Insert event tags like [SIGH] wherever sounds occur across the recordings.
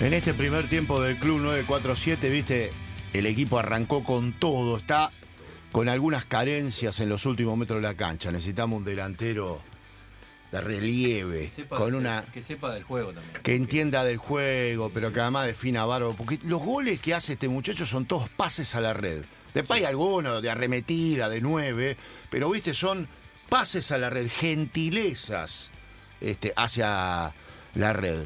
En este primer tiempo del Club 947, viste, el equipo arrancó con todo, está con algunas carencias en los últimos metros de la cancha. Necesitamos un delantero de relieve, Que sepa, con de- una que sepa del juego también. que entienda del juego, pero que además defina bárbaro. Porque los goles que hace este muchacho son todos pases a la red. Después hay algunos de arremetida, de nueve, pero viste, son pases a la red, gentilezas este, hacia la red.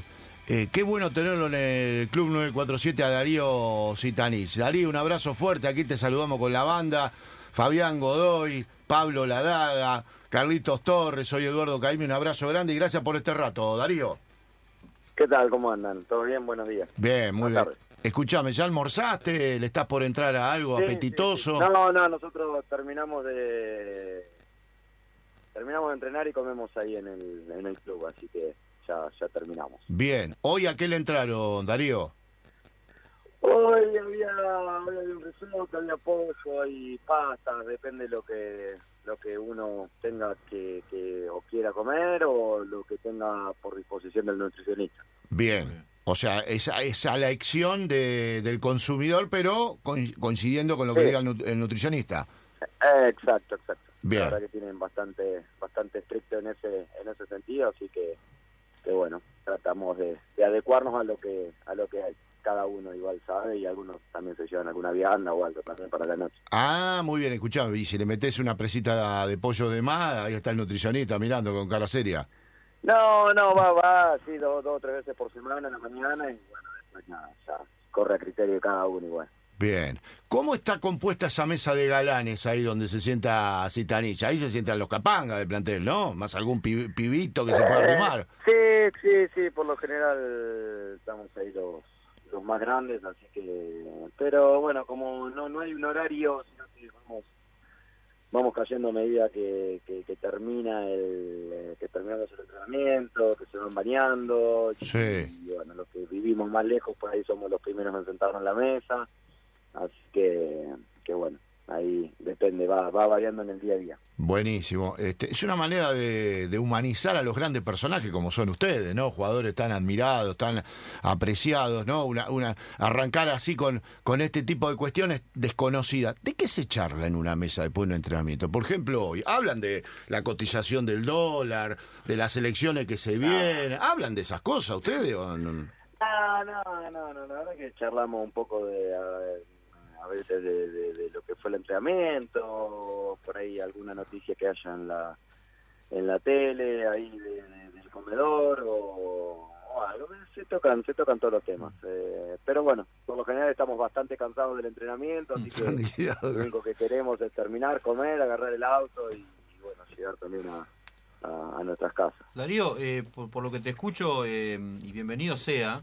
Eh, qué bueno tenerlo en el Club 947 a Darío Zitanich. Darío, un abrazo fuerte. Aquí te saludamos con la banda. Fabián Godoy, Pablo Ladaga, Carlitos Torres, soy Eduardo Caimi. Un abrazo grande y gracias por este rato, Darío. ¿Qué tal? ¿Cómo andan? ¿Todo bien? Buenos días. Bien, muy Buenas bien. Escuchame, ¿ya almorzaste? ¿Le estás por entrar a algo Sí, apetitoso? sí, sí. No, no, nosotros terminamos de terminamos de entrenar y comemos ahí en el, en el club, así que ya, ya terminamos. Bien. ¿Hoy a qué le entraron, Darío? Hoy había, había un risotto, había pollo, hay pastas, depende lo que lo que uno tenga que, que o quiera comer o lo que tenga por disposición del nutricionista. Bien. O sea, es, es a la elección de- del consumidor, pero coin- coincidiendo con lo que Sí. diga el, el nutricionista. Exacto, exacto. Bien. La verdad que tienen bastante bastante estricto en ese en ese sentido, así que que bueno, tratamos de, de adecuarnos a lo que a lo que hay. Cada uno igual sabe y algunos también se llevan alguna vianda o algo también para la noche. Ah, muy bien, escuchame. Y si le metes una presita de pollo de más, ahí está el nutricionista mirando con cara seria. No, no, va, va así dos, dos o tres veces por semana en la mañana y bueno, después nada, ya corre a criterio de cada uno igual. Bien. ¿Cómo está compuesta esa mesa de galanes ahí donde se sienta Citanich? Ahí se sientan los capangas del plantel, ¿no? Más algún pi- pibito que se pueda arrimar. Eh, Sí, sí, sí, por lo general estamos ahí los, los más grandes, así que... Pero bueno, como no, no hay un horario, sino que vamos, vamos cayendo a medida que, que, que termina el eh, que terminamos el entrenamiento, que se van bañando. y- Sí. Y bueno, los que vivimos más lejos, por ahí somos los primeros en sentarnos en la mesa. Así que, que bueno, ahí depende, va, va variando en el día a día. Buenísimo. Este, es una manera de, de humanizar a los grandes personajes como son ustedes, ¿no? Jugadores tan admirados, tan apreciados, ¿no? Una, una, arrancar así con, con este tipo de cuestiones desconocidas. ¿De qué se charla en una mesa después de un entrenamiento? Por ejemplo, hoy hablan de la cotización del dólar, de las elecciones que se vienen. ¿Hablan de esas cosas ustedes? o no? Ah, no, no, no, la verdad que charlamos un poco de a, veces de, de- de lo que fue el entrenamiento, por ahí alguna noticia que haya en la en la tele, ahí de- de- del comedor o, o algo, se tocan, se tocan todos los temas. Eh, pero bueno, por lo general estamos bastante cansados del entrenamiento, así que [LAUGHS] lo único que queremos es terminar, comer, agarrar el auto y, y, bueno, llegar también a, a- a nuestras casas. Darío, eh, por, por lo que te escucho, eh, y bienvenido sea,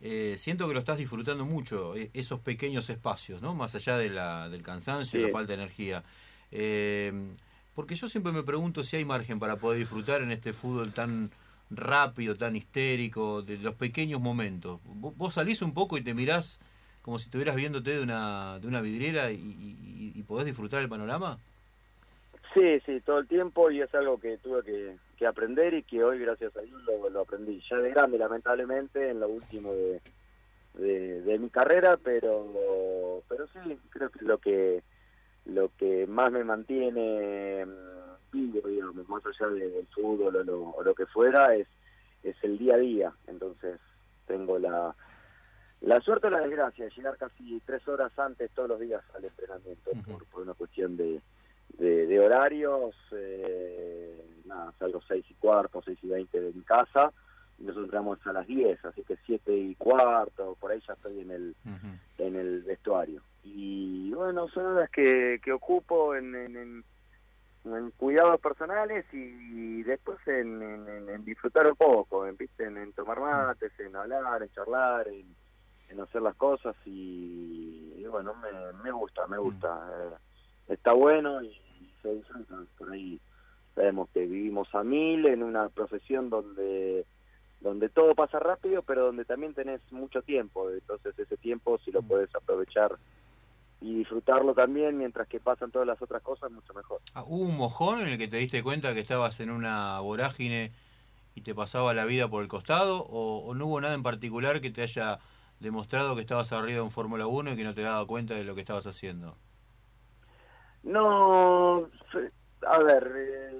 eh, siento que lo estás disfrutando mucho, eh, esos pequeños espacios, ¿no? Más allá de la, del cansancio y Sí. la falta de energía. Eh, porque yo siempre me pregunto si hay margen para poder disfrutar en este fútbol tan rápido, tan histérico, de los pequeños momentos. Vos, vos salís un poco y te mirás como si estuvieras viéndote de una, de una vidriera y, y- y podés disfrutar el panorama. Sí, sí, todo el tiempo y es algo que tuve que, que aprender y que hoy, gracias a Dios, lo, lo aprendí. Ya de grande, lamentablemente, en lo último de, de, de mi carrera, pero pero sí, creo que lo que lo que más me mantiene mm, vivo, digamos, más allá de- del fútbol o lo, o lo que fuera, es, es el día a día. Entonces, tengo la, la suerte o la desgracia de llegar casi tres horas antes todos los días al entrenamiento por, por una cuestión de, de, de horarios. Eh, nada, salgo seis y cuarto, seis y veinte de mi casa y nosotros entramos a las 10, así que siete y cuarto, por ahí ya estoy en el en el vestuario. Y bueno, son horas que, que ocupo en, en, en- en cuidados personales y después en, en- disfrutar un poco, en, ¿viste? En, en tomar mates, en hablar, en charlar, en, en hacer las cosas y, y bueno, me, me gusta, me gusta. Está bueno y se disfruta. Por ahí sabemos que vivimos a mil en una profesión donde donde todo pasa rápido, pero donde también tenés mucho tiempo. Entonces ese tiempo, si lo Mm. puedes aprovechar y disfrutarlo también mientras que pasan todas las otras cosas, mucho mejor. Ah, ¿Hubo un mojón en el que te diste cuenta que estabas en una vorágine y te pasaba la vida por el costado? ¿O, no hubo nada en particular que te haya demostrado que estabas arriba en Fórmula 1 y que no te daba cuenta de lo que estabas haciendo? No, a ver, eh,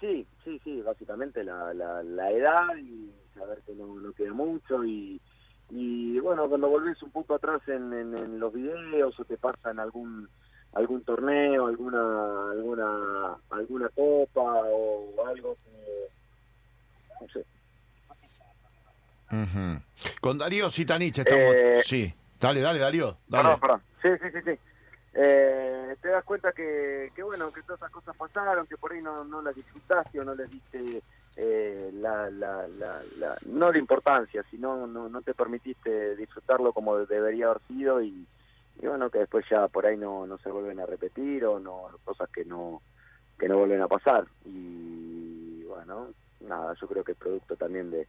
sí, sí, sí, básicamente la, la, edad y saber que no, no queda mucho y, y bueno, cuando volvés un poco atrás en, en, los videos o te pasan algún algún torneo, alguna alguna alguna copa o algo que no sé. Con Darío Sitanich estamos. Eh, sí, dale, dale, Darío. Dale. Sí, sí, sí, sí. Eh, te das cuenta que, que, bueno, que todas esas cosas pasaron, que por ahí no, no las disfrutaste o no les diste eh, la, la, la, no la importancia, sino no, no te permitiste disfrutarlo como debería haber sido y, y bueno, que después ya por ahí no, no se vuelven a repetir o no cosas que no que no vuelven a pasar. Y bueno, nada, yo creo que es producto también de,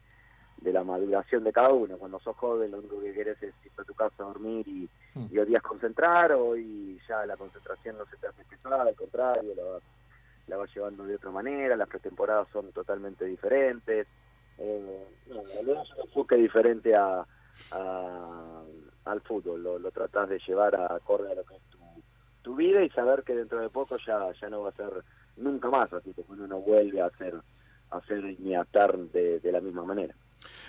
de la maduración de cada uno. Cuando sos joven, lo único que querés es ir a tu casa a dormir y, mm. y odias concentrar, y ya la concentración no se te hace pesada, al contrario, la vas, la vas llevando de otra manera, las pretemporadas son totalmente diferentes. Eh, no, es un enfoque diferente a, al fútbol, lo, lo tratás de llevar a acorde a lo que es tu, tu vida y saber que dentro de poco ya, ya no va a ser nunca más así que uno no vuelve a hacer, a hacer ni a estar de, de la misma manera.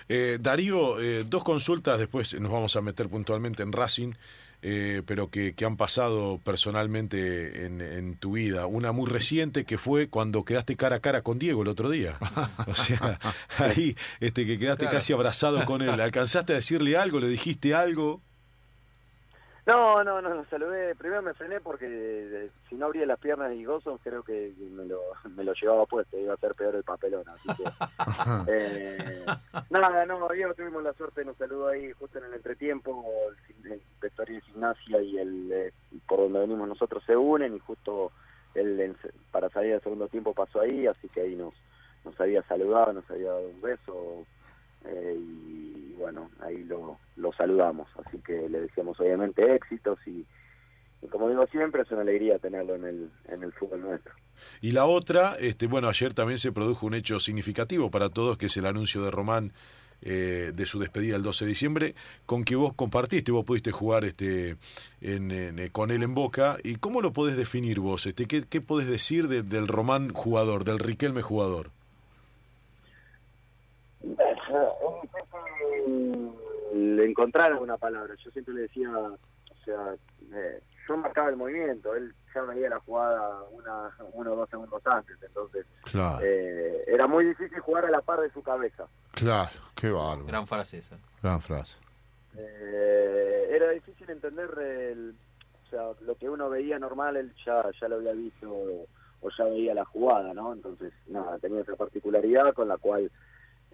Eh, Darío, eh, dos consultas, después nos vamos a meter puntualmente en Racing, eh, pero que, han pasado personalmente en, tu vida. Una muy reciente que fue cuando quedaste cara a cara con Diego el otro día. [LAUGHS] O sea, ahí este, que quedaste casi abrazado con él. ¿Alcanzaste a decirle algo? ¿Le dijiste algo? No, no, no, lo saludé. Primero me frené porque eh, si no abría las piernas y gozo, creo que me lo, me lo llevaba puesto, iba a ser peor el papelón. Así que, [LAUGHS] eh, nada, no, ayer tuvimos la suerte, nos saludó ahí justo en el entretiempo, el, el vestuario de gimnasia y el eh, por donde venimos nosotros se unen y justo el, para salir del segundo tiempo pasó ahí, así que ahí nos, nos había saludado, nos había dado un beso eh, y bueno, ahí lo, lo saludamos. Así que le decíamos obviamente éxitos y, como digo siempre, es una alegría tenerlo en el, en el fútbol nuestro. Y la otra, este, bueno, ayer también se produjo un hecho significativo para todos, que es el anuncio de Román eh, de su despedida el 12 de diciembre, con que vos compartiste, vos pudiste jugar este, en, eh, con él en Boca. ¿Y cómo lo podés definir vos? Este, ¿qué, ¿Qué podés decir del Román jugador, del Riquelme jugador? Le encontrar una palabra. Yo siempre le decía, o sea, eh, yo marcaba el movimiento, él ya veía la jugada una, uno o dos segundos antes, entonces eh, era muy difícil jugar a la par de su cabeza. Claro, qué bárbaro. Gran frase esa. Gran frase. Eh, era difícil entender el, o sea, lo que uno veía normal, él ya, ya lo había visto o ya veía la jugada, ¿no? Entonces, nada, tenía esa particularidad con la cual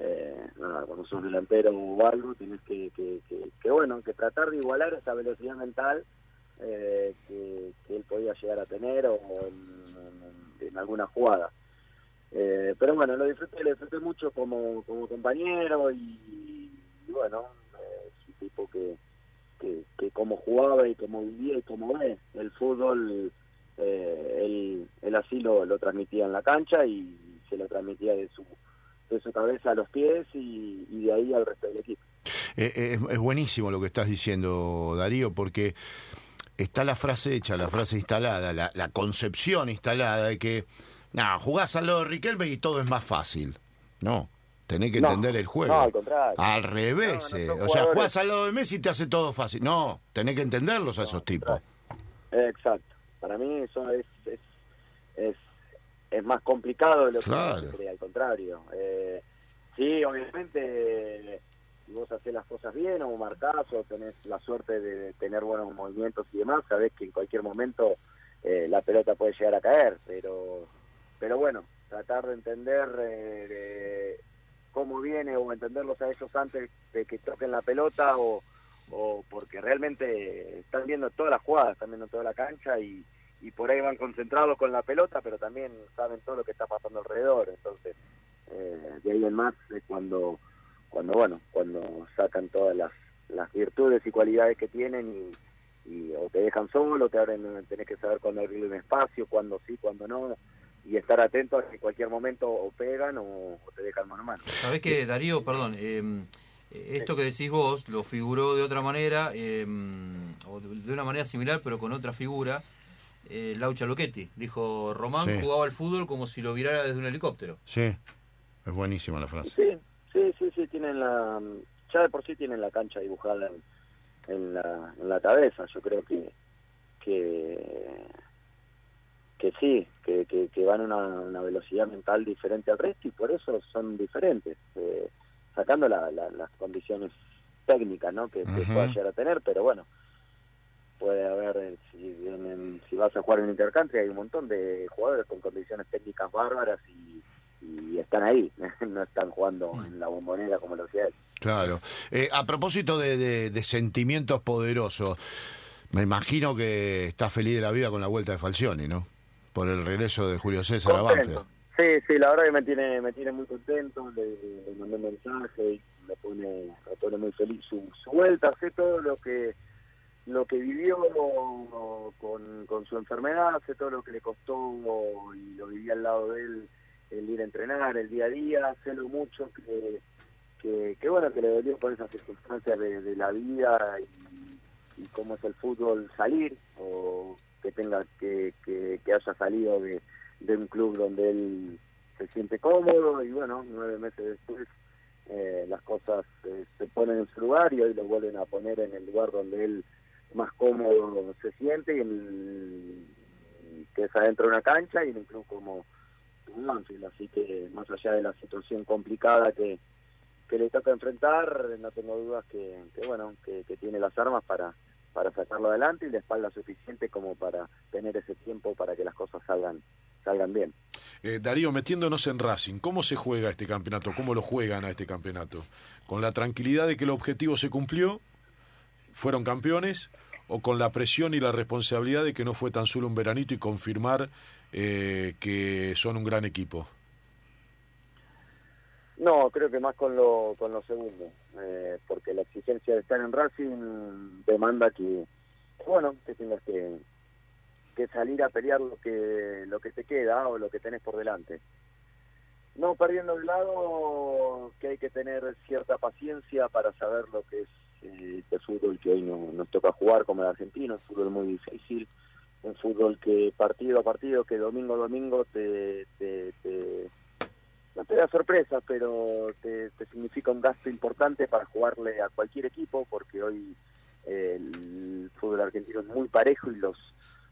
eh, cuando sos delantero o algo, tienes que, que, bueno, que tratar de igualar esa velocidad mental eh, que, él podía llegar a tener o en, alguna jugada. Eh, pero bueno, lo disfruté, lo disfruté mucho como, como compañero y, bueno, es un tipo que, que, que, como jugaba y como vivía y como ve el fútbol, él, él así lo, lo transmitía en la cancha y se lo transmitía de su de su cabeza a los pies y, de ahí al resto del equipo. Eh, eh, es, buenísimo lo que estás diciendo, Darío, porque está la frase hecha, la frase instalada, la, concepción instalada de que, nada, jugás al lado de Riquelme y todo es más fácil. No, tenés que entender el juego. No, al contrario. Al revés. Eh, o sea, jugás al lado de Messi y te hace todo fácil. No, tenés que entenderlos a esos tipos. Exacto. Para mí eso es, es es más complicado de lo que al contrario. Eh, sí, obviamente, si vos haces las cosas bien o marcás o tenés la suerte de tener buenos movimientos y demás, sabés que en cualquier momento eh, la pelota puede llegar a caer, pero pero bueno, tratar de entender eh, cómo viene o entenderlos a ellos antes de que toquen la pelota o, o porque realmente están viendo todas las jugadas, están viendo toda la cancha y y por ahí van concentrados con la pelota, pero también saben todo lo que está pasando alrededor. Entonces, eh, de ahí en más es cuando, cuando, bueno, cuando sacan todas las, las virtudes y cualidades que tienen y, o te dejan solo, te abren, tenés que saber cuándo abrir un espacio, cuándo sí, cuándo no. y estar atento a que en cualquier momento o pegan o, te dejan mano a mano. Sabés que, Darío, perdón, em, esto que decís vos lo figuró de otra manera, em, o de una manera similar, pero con otra figura. Eh, Laucha Loquetti dijo: Román jugaba al fútbol como si lo virara desde un helicóptero. Sí, es buenísima la frase. Sí, sí, sí, sí, tienen la. Ya de por sí tienen la cancha dibujada en, la, en la cabeza. Yo creo que. que que sí, que, que, van a una, velocidad mental diferente al resto y por eso son diferentes, eh, sacando las condiciones técnicas ¿no? que, pueda llegar a tener, pero bueno, puede haber, eh, si, si vas a jugar en Intercountry hay un montón de jugadores con condiciones técnicas bárbaras y, están ahí, [LAUGHS] no están jugando mm. en la bombonera como lo hacía él. Claro. Eh, a propósito de, de sentimientos poderosos, me imagino que está feliz de la vida con la vuelta de Falcioni, ¿no? por el regreso de Julio César a Banfield. Sí, sí, la verdad que me tiene, me tiene muy contento, le, mandé un mensaje y me pone, me pone muy feliz su, vuelta, sé todo lo que lo que vivió con, con su enfermedad, sé todo lo que le costó y lo viví al lado de él el ir a entrenar, el día a día, sé lo mucho que, que, bueno, que le dolió por esas circunstancias de, la vida y, cómo es el fútbol salir o que tenga que, que, haya salido de, de, un club donde él se siente cómodo y bueno, nueve meses después eh, las cosas eh, se ponen en su lugar y hoy lo vuelven a poner en el lugar donde él más cómodo se siente y que es adentro de una cancha y en un club como Anfield, así que más allá de la situación complicada que, que le toca enfrentar, no tengo dudas que, que bueno, que, que tiene las armas para para sacarlo adelante y la espalda suficiente como para tener ese tiempo para que las cosas salgan salgan bien. Eh, Darío, metiéndonos en Racing, ¿cómo se juega este campeonato? ¿Cómo lo juegan a este campeonato? ¿Con la tranquilidad de que el objetivo se cumplió? ¿Fueron campeones? ¿O con la presión y la responsabilidad de que no fue tan solo un veranito y confirmar eh, que son un gran equipo? No, creo que más con lo, con lo segundo, eh, porque la exigencia de estar en Racing demanda que, bueno, que tengas que, que salir a pelear lo que, lo que te queda o lo que tenés por delante. No perdiendo de lado que hay que tener cierta paciencia para saber lo que es eh, este fútbol que hoy no, nos toca jugar como el argentino, un fútbol muy difícil, un fútbol que partido a partido, que domingo a domingo te, te no te da sorpresa, pero te, significa un gasto importante para jugarle a cualquier equipo, porque hoy eh, el fútbol argentino es muy parejo y los,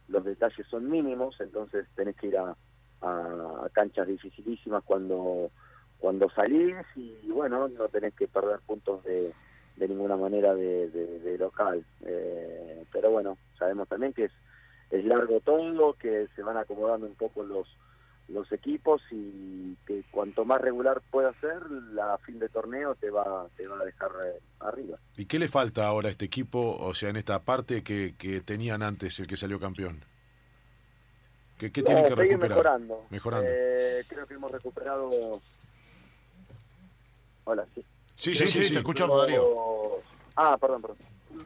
los detalles son mínimos, entonces tenés que ir a, a, canchas dificilísimas cuando, cuando salís y bueno, no tenés que perder puntos de, de ninguna manera de, de, local. Eh, pero bueno, sabemos también que es, es largo todo, que se van acomodando un poco los los equipos y que cuanto más regular pueda ser, la fin de torneo te va, te va a dejar eh, arriba. ¿Y qué le falta ahora a este equipo, o sea, en esta parte que, que tenían antes el que salió campeón? ¿Qué, qué tienen que recuperar? mejorando. mejorando. Eh, creo que hemos recuperado... Hola, sí. Sí, sí, sí, te escuchamos, Darío. Ah, perdón, perdón.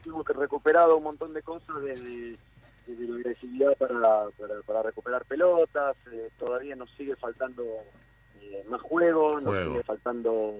Hemos recuperado un montón de cosas desde de la agresividad para, para, recuperar pelotas, eh, todavía nos sigue faltando eh, más juego, nos sigue faltando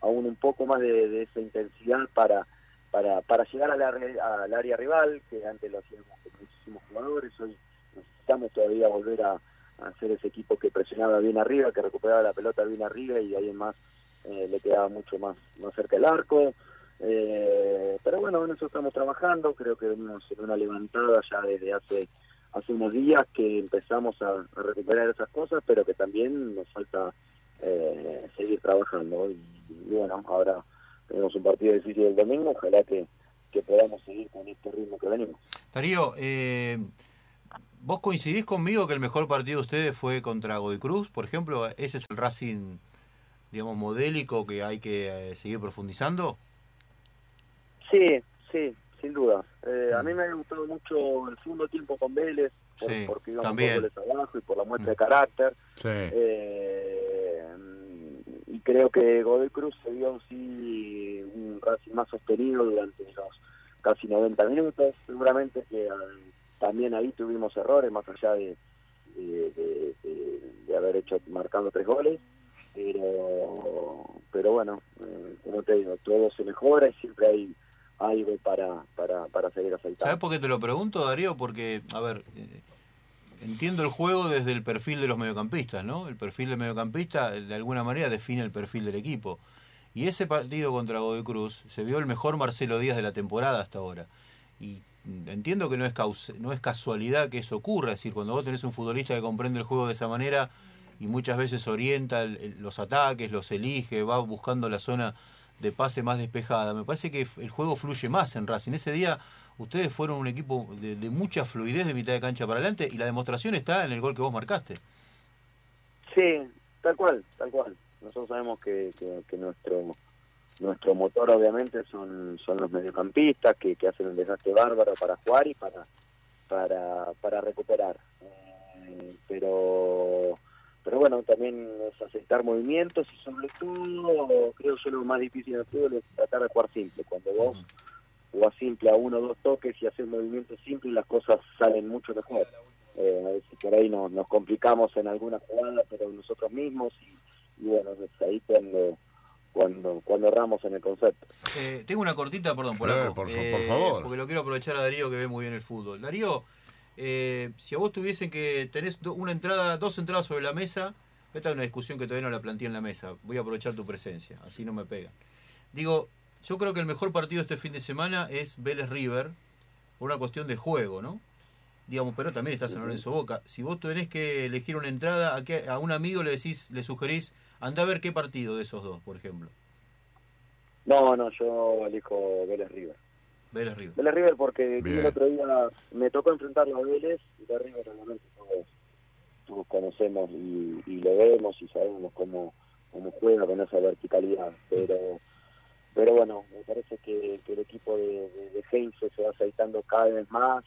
aún un poco más de, esa intensidad para, para, para llegar al, al área rival, que antes lo hacíamos con muchísimos jugadores, hoy necesitamos todavía volver a, hacer ese equipo que presionaba bien arriba, que recuperaba la pelota bien arriba y ahí más eh, le quedaba mucho más, más cerca el arco. Eh, pero bueno, en eso estamos trabajando, creo que venimos en una levantada ya desde hace hace unos días que empezamos a, recuperar esas cosas, pero que también nos falta eh, seguir trabajando. Y, bueno, ahora tenemos un partido difícil el domingo, ojalá que, que podamos seguir con este ritmo que venimos. Darío, eh, ¿vos coincidís conmigo que el mejor partido de ustedes fue contra Godoy Cruz, por ejemplo? ¿Ese es el Racing, digamos, modélico que hay que seguir profundizando? Sí, sí, sin duda. Eh, a mí me ha gustado mucho el segundo tiempo con Vélez, porque íbamos también. abajo y por la muestra de mm. carácter. Eh, y creo que Godoy Cruz se dio sí un Racing más sostenido durante los casi 90 minutos. Seguramente que eh, también ahí tuvimos errores, más allá de, de, de, haber hecho marcando tres goles, pero pero bueno, eh, como te digo, todo se mejora y siempre hay algo para, para, para seguir aceitando. ¿Sabes por qué te lo pregunto, Darío? Porque, a ver, eh, entiendo el juego desde el perfil de los mediocampistas, ¿no? El perfil del mediocampista de alguna manera define el perfil del equipo. Y ese partido contra Godoy Cruz se vio el mejor Marcelo Díaz de la temporada hasta ahora. Y entiendo que no es, no es casualidad que eso ocurra, es decir, cuando vos tenés un futbolista que comprende el juego de esa manera y muchas veces orienta los ataques, los elige, va buscando la zona de pase más despejada, me parece que el juego fluye más en Racing. Ese día ustedes fueron un equipo de, mucha fluidez de mitad de cancha para adelante y la demostración está en el gol que vos marcaste. Sí, tal cual, tal cual. Nosotros sabemos que, que nuestro nuestro motor obviamente son son los mediocampistas que, que hacen un desastre bárbaro para jugar y para para, para recuperar eh, pero pero bueno también es aceptar movimientos y sobre todo creo yo lo más difícil de todo es tratar de jugar simple cuando vos jugás simple a uno o dos toques y haces movimientos simples las cosas salen mucho mejor eh, a veces por ahí nos, nos complicamos en alguna jugada pero nosotros mismos y, y bueno ahí cuando cuando cuando erramos en el concepto. Eh, tengo una cortita, perdón, por, eh, por, favor. Porque lo quiero aprovechar a Darío que ve muy bien el fútbol. Darío, eh, si a vos tuviesen que tenés una entrada, dos entradas sobre la mesa, esta es una discusión que todavía no la planteé en la mesa. Voy a aprovechar tu presencia, así no me pegan. Digo, yo creo que el mejor partido este fin de semana es Vélez River, por una cuestión de juego, ¿no? Digamos, pero también está San Lorenzo Boca. Si vos tenés que elegir una entrada, a, a un amigo le decís, le sugerís Anda a ver qué partido de esos dos, por ejemplo. No, no, yo elijo Vélez River. Vélez River. Vélez River porque el otro día me tocó enfrentarlo a Vélez y de River realmente todos, todos conocemos y, y, lo vemos y sabemos cómo, cómo juega con esa verticalidad. Pero pero bueno, me parece que, el equipo de, de, Heinze se va aceitando cada vez más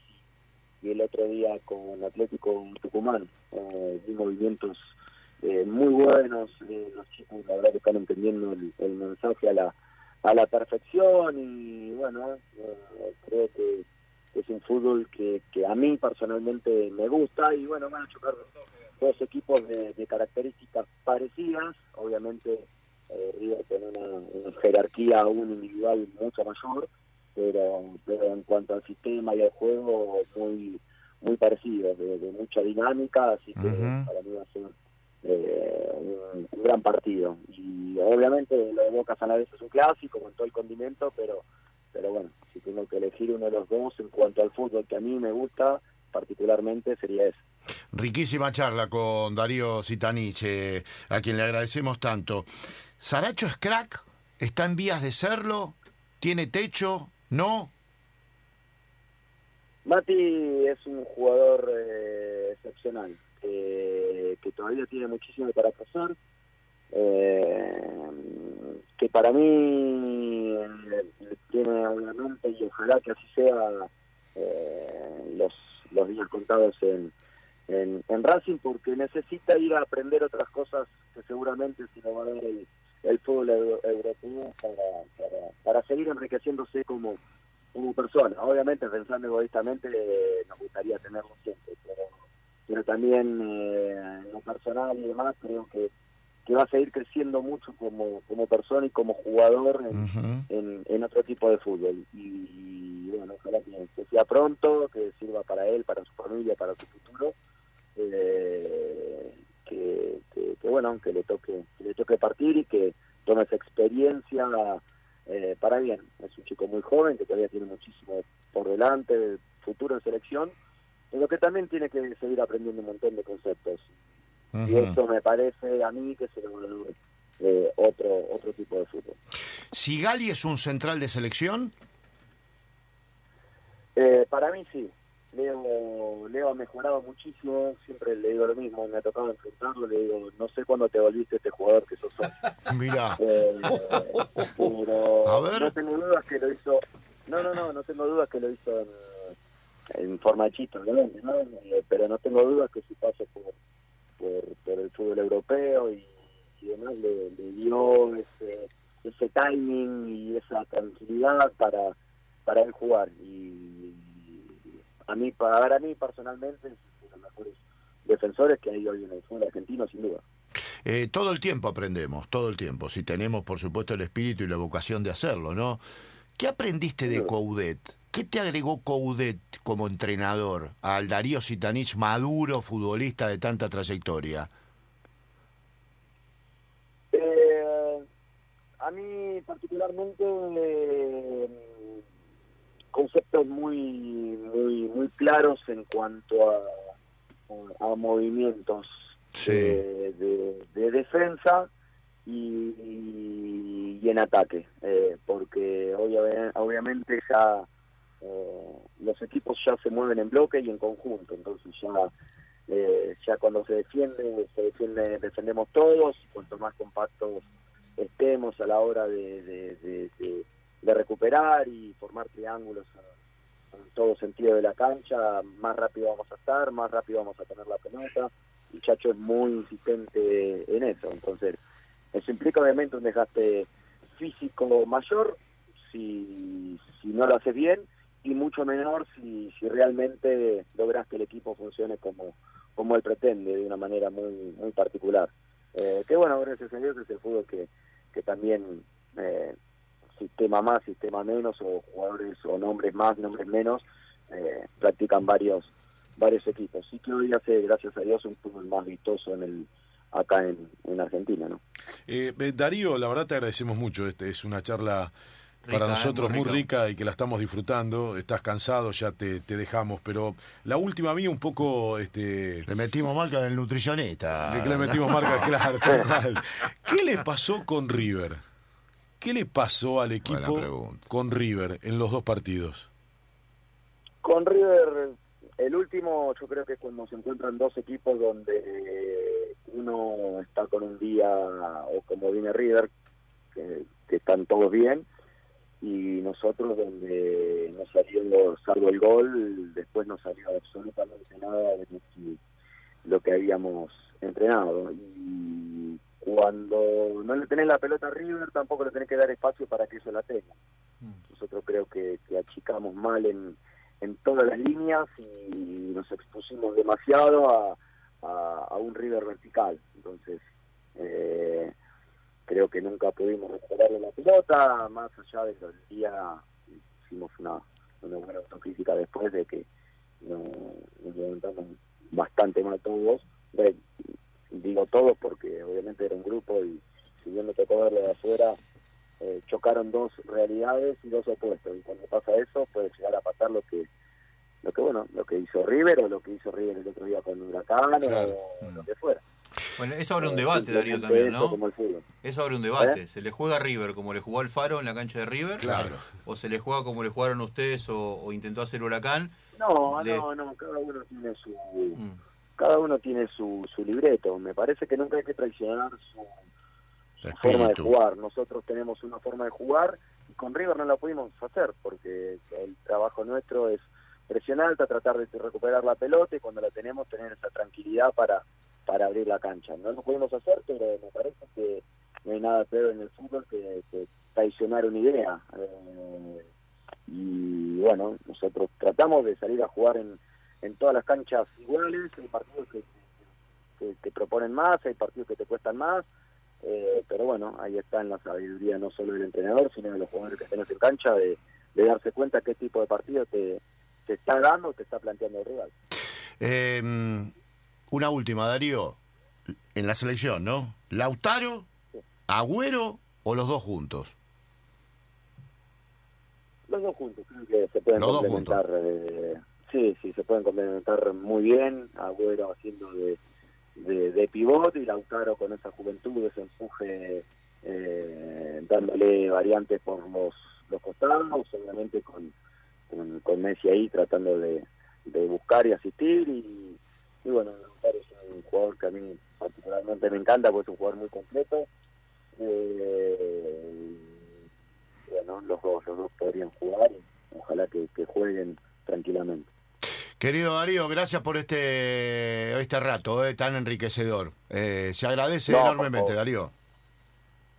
y, el otro día con Atlético Tucumán, eh, vi movimientos eh, muy buenos, eh, los chicos la verdad que están entendiendo el, mensaje a la, a la perfección y bueno, eh, creo que es un fútbol que, que a mí personalmente me gusta y bueno, van a chocar dos equipos de, características parecidas, obviamente River tiene una, jerarquía aún individual mucho mayor, pero, pero en cuanto al sistema y al juego muy muy parecido, de, mucha dinámica, así que para mí va a ser eh, un, gran partido. Y obviamente lo de Boca Sanadez es un clásico con todo el condimento, pero pero bueno, si tengo que elegir uno de los dos en cuanto al fútbol que a mí me gusta, particularmente sería ese. Riquísima charla con Darío Sitanich, a quien le agradecemos tanto. ¿Saracho es crack? ¿Está en vías de serlo? ¿Tiene techo? ¿No? Mati es un jugador eh, excepcional que todavía tiene muchísimo para pasar, eh, que para mí eh, tiene obviamente, y ojalá que así sea, eh, los, los días contados en, en, Racing, porque necesita ir a aprender otras cosas que seguramente se lo va a dar el, fútbol europeo para, para, seguir enriqueciéndose como, como persona. Obviamente, pensando egoístamente, nos gustaría tenerlo siempre, pero pero también eh, en lo personal y demás creo que, que va a seguir creciendo mucho como, como persona y como jugador en, en, otro tipo de fútbol. Y, bueno, ojalá que, sea pronto, que sirva para él, para su familia, para su futuro. Eh, que, que, bueno, que le toque que le toque partir y que tome esa experiencia eh, para bien. Es un chico muy joven que todavía tiene muchísimo por delante, futuro en selección pero que también tiene que seguir aprendiendo un montón de conceptos. Y eso me parece a mí que será eh, otro, otro tipo de fútbol. ¿Sigali es un central de selección? Eh, para mí sí. Leo, Leo ha mejorado muchísimo, siempre le digo lo mismo, me ha tocado enfrentarlo, le digo, no sé cuándo te volviste este jugador que sos hoy. [LAUGHS] Mira. Eh, pero no tengo dudas que lo hizo, no, no, no, no tengo dudas que lo hizo en, eh, pero no tengo dudas que su paso por, por, el fútbol europeo y, demás le, dio ese, ese timing y esa tranquilidad para, para él jugar. Y a mí, para mí personalmente, es de los mejores defensores que hay hoy en el fútbol argentino, sin duda. Eh, todo el tiempo aprendemos, todo el tiempo, si tenemos por supuesto el espíritu y la vocación de hacerlo, ¿no? ¿Qué aprendiste de Coudet? ¿Qué te agregó Coudet como entrenador al Darío Sitanich maduro futbolista de tanta trayectoria? Eh, a mí particularmente eh, conceptos muy muy muy claros en cuanto a, a movimientos de, defensa y, y, en ataque, eh, porque obviamente ya eh, los equipos ya se mueven en bloque y en conjunto, entonces ya eh, ya cuando se defiende, se defiende, defendemos todos, cuanto más compactos estemos a la hora de, de, recuperar y formar triángulos en todo sentido de la cancha, más rápido vamos a estar, más rápido vamos a tener la pelota. El Chacho es muy insistente en eso, entonces eso implica obviamente un desgaste físico mayor si, si no lo haces bien y mucho menor si, si realmente logras que el equipo funcione como, como él pretende, de una manera muy muy particular. Eh, que bueno, gracias a Dios es el fútbol que, que también eh, sistema más, sistema menos, o jugadores o nombres más, nombres menos, eh, practican varios varios equipos. Sí que hoy hace, gracias a Dios, un fútbol más vistoso en el acá en, en Argentina. ¿no? Eh, Darío, la verdad te agradecemos mucho. Este es una charla para nosotros muy, rica y que la estamos disfrutando. Estás cansado, ya te, te, dejamos. Pero la última mía un poco... Este... Le metimos marca del nutricionista. Le, le metimos marca, [LAUGHS] claro. ¿Qué le pasó con River? ¿Qué le pasó al equipo con River en los dos partidos? Con River, el último yo creo que es cuando se encuentran dos equipos donde uno está con un día, o como viene River, que, están todos bien, y nosotros donde no salió, salvo el gol, después no salió absolutamente nada de lo que habíamos entrenado. Y cuando no le tenés la pelota a River, tampoco le tenés que dar espacio para que eso la tenga. Mm. Nosotros creo que, achicamos mal en, en todas las líneas y nos expusimos demasiado a, a, un River vertical. Entonces, eh, creo que nunca pudimos recuperarle la pelota, más allá de que el día hicimos una, una buena autocrítica después de que nos, levantamos bastante mal todos digo todos porque obviamente era un grupo y si bien me tocó verlo de afuera, eh, chocaron dos realidades y dos opuestos. Y cuando pasa eso, puede llegar a pasar lo que, lo que bueno, lo que hizo River o lo que hizo River el otro día con Huracán o lo que fuera. Bueno, eso abre un debate, Darío, también, ¿no? Eso abre un debate. ¿Eh? ¿Se le juega a River como le jugó al Faro en la cancha de River? Claro. ¿O se le juega como le jugaron ustedes o, intentó hacer Huracán? No, no, no, cada uno tiene su... Mm cada uno tiene su, su libreto. Me parece que nunca hay que traicionar su, forma de jugar. Nosotros tenemos una forma de jugar y con River no la pudimos hacer porque el trabajo nuestro es presión alta, tratar de recuperar la pelota y cuando la tenemos tener esa tranquilidad para, para abrir la cancha. No lo pudimos hacer, pero me parece que no hay nada peor en el fútbol que, traicionar una idea. Eh, y bueno, nosotros tratamos de salir a jugar en en todas las canchas iguales, hay partidos que, te proponen más, hay partidos que te cuestan más, eh, pero bueno, ahí está en la sabiduría no solo del entrenador, sino de los jugadores que tenés en cancha, de, darse cuenta qué tipo de partido te, te está dando, te está planteando el rival. Em, una última, Darío, en la selección, ¿no? ¿Lautaro, Agüero o los dos juntos? Los dos juntos, creo que se pueden complementar. Eh, Sí, sí, se pueden complementar muy bien. Agüero haciendo de, de, pivot y Lautaro con esa juventud, ese empuje, eh, dándole variantes por los, los costados, obviamente con, con, Messi ahí tratando de, de buscar y asistir. Y, bueno, Lautaro es un jugador que a mí particularmente me encanta porque es un jugador muy completo. Eh, bueno, los dos, los dos podrían jugar y ojalá que jueguen tranquilamente. Querido Darío, gracias por este, este rato eh, tan enriquecedor. Eh, se agradece enormemente, Darío.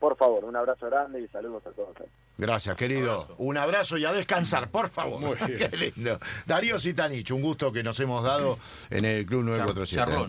Por favor, un abrazo grande y saludos a todos. Gracias, querido. Un abrazo. y a descansar, por favor. Muy [LAUGHS] Qué lindo. Darío Sitanich, un gusto que nos hemos dado en el Club 947.